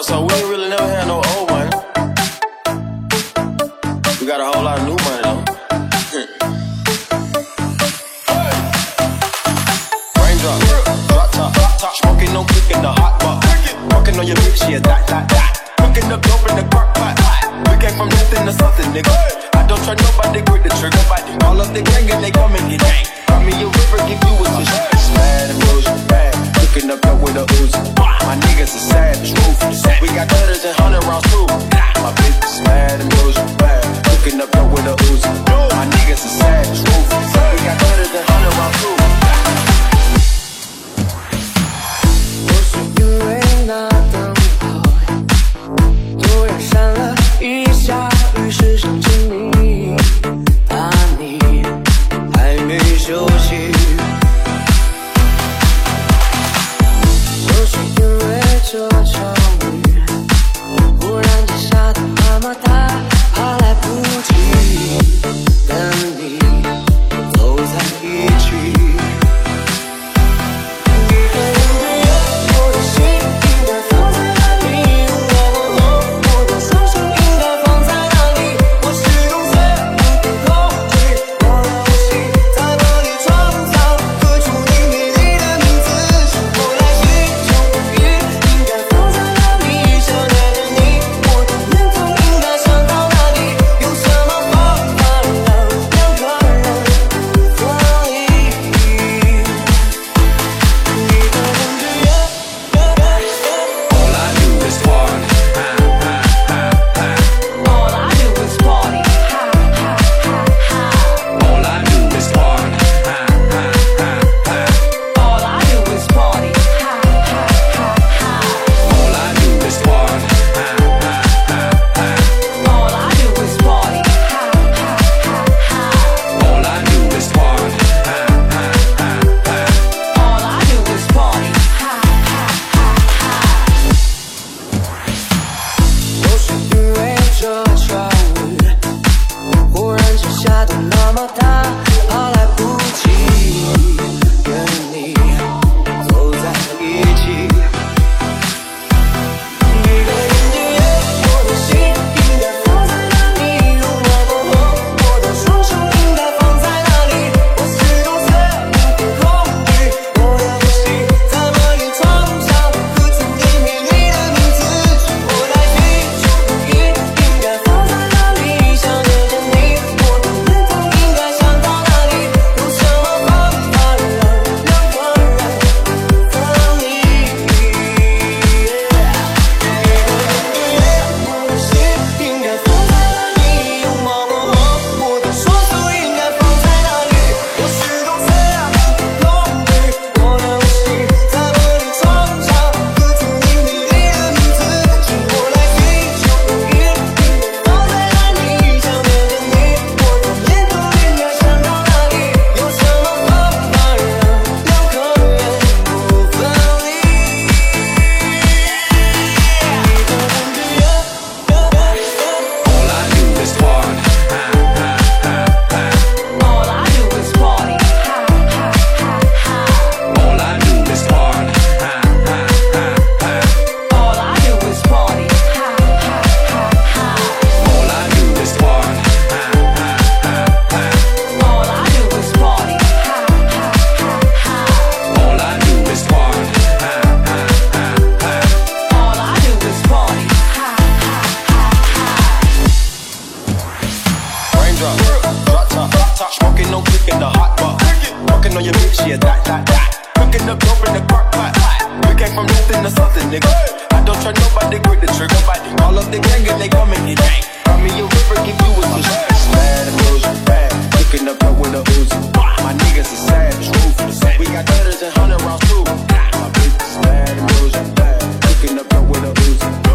know, so we ain't really never had no old money. We got a whole lot of new money though. hey. Raindrop, drop top, top, smoking no kick in the hot pot. Walking on your bitch, yeah, that, that, that. Cooking up dope in the crock pot. We came from nothing to something, nigga. I don't try nobody with the trigger. All of the gang and they coming in get me a river, give you a fish. Mad emotion, bad cooking up dope with a Uzi. My niggas is sad truth. We got cutters and hundred rounds too. My bitch is mad and losing bad. Cooking up dope with a Uzi. My niggas is sad truth. We got cutters and hundred rounds too. Sure. bruh. Rata, rata, smoking no click in the hot bar. Fucking on your bitch, yeah, that, that, that. Cooking up dope in the crock pot. We came from nothing to something, nigga. I don't try nobody, grip the trigger. Nobody. All of the gang and they come in here, gang. Run me a river, give you a push. Mad and illusion, bad. Cooking up dope with a Uzi. My niggas are savage, ruthless. We got thudders and hundred rounds too. My bitch is mad and illusion, bad. Cooking up dope with a Uzi.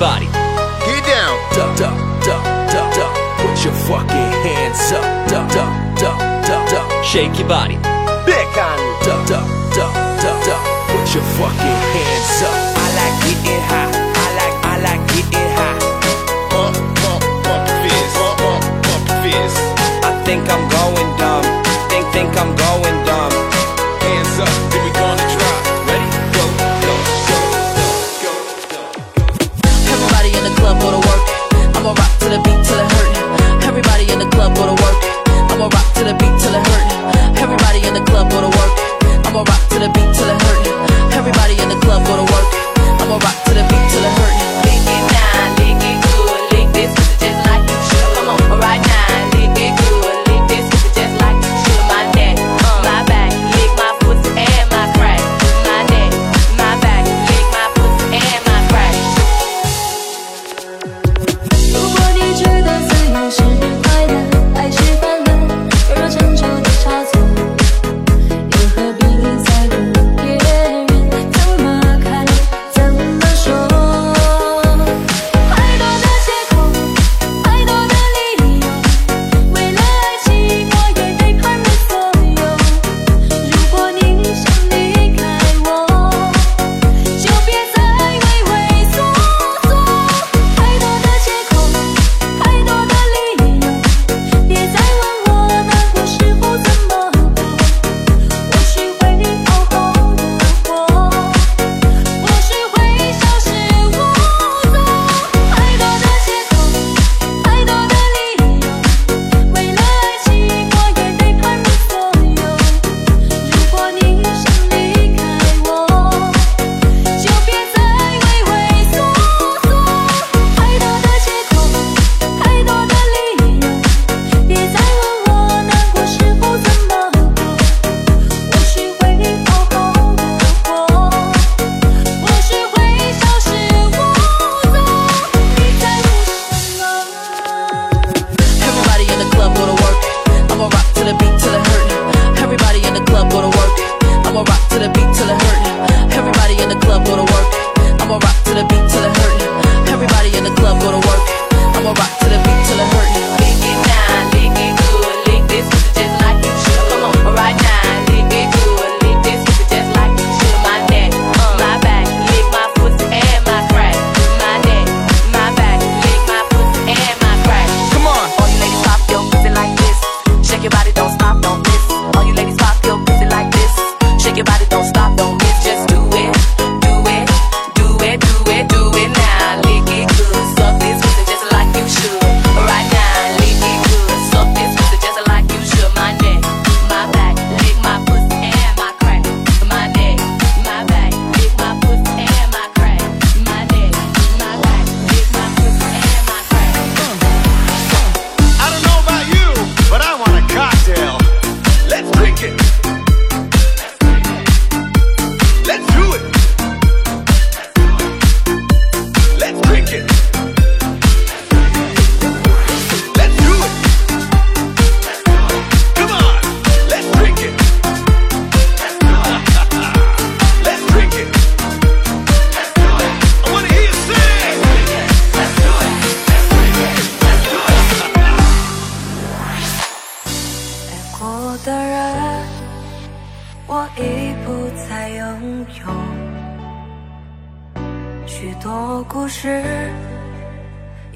body. Get down. Put your fucking hands up. Shake your body. back on you. Put your fucking hands up. I like getting high. I like, I like getting high. Pump, pump, pump fist. Pump, pump, pump fist. I think I'm going. To the beat till it hurt. Everybody in the club go to work.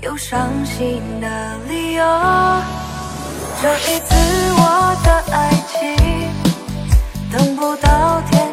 有伤心的理由。这一次我的爱情等不到天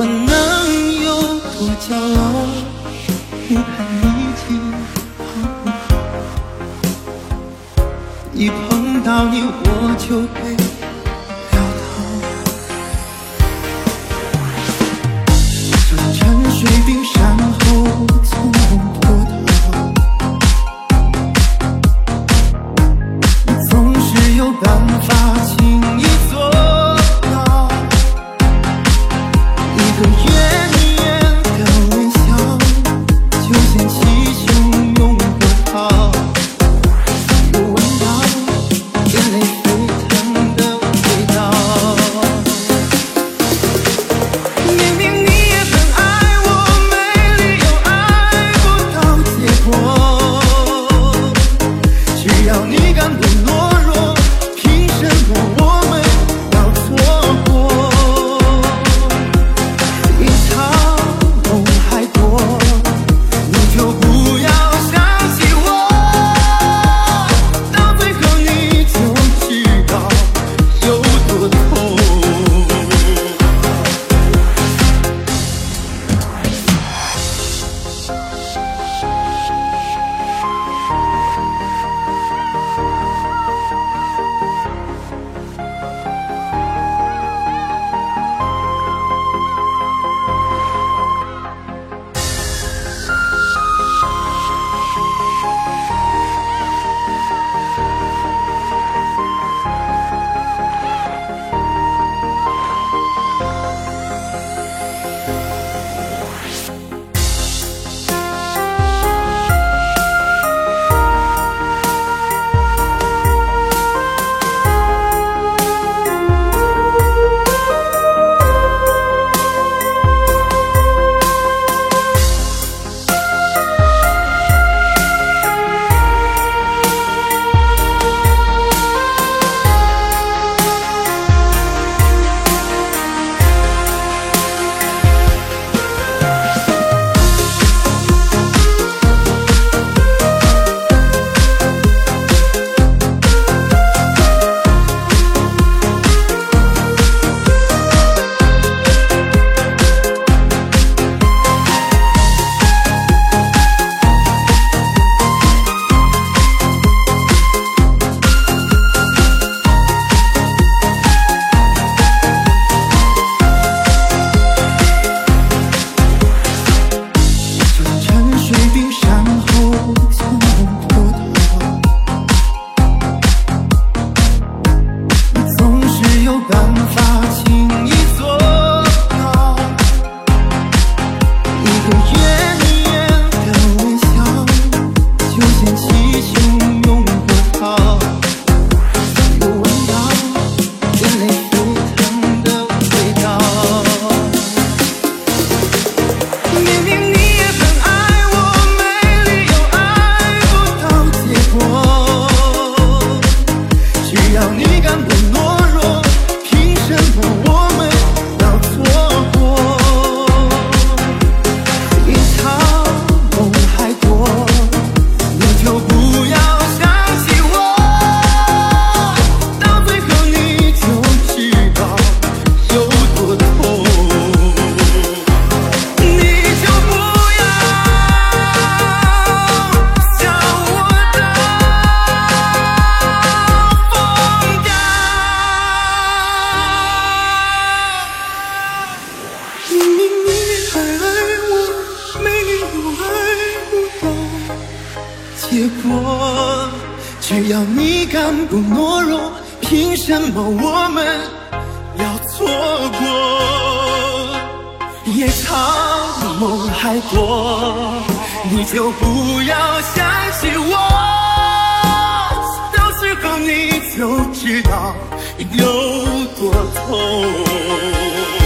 我能有多骄傲？我看你挺好不好？一碰到你我就被。只要你敢不懦弱凭什么我们要错过？夜长梦还多你就不要想起我到时候你就知道有多痛。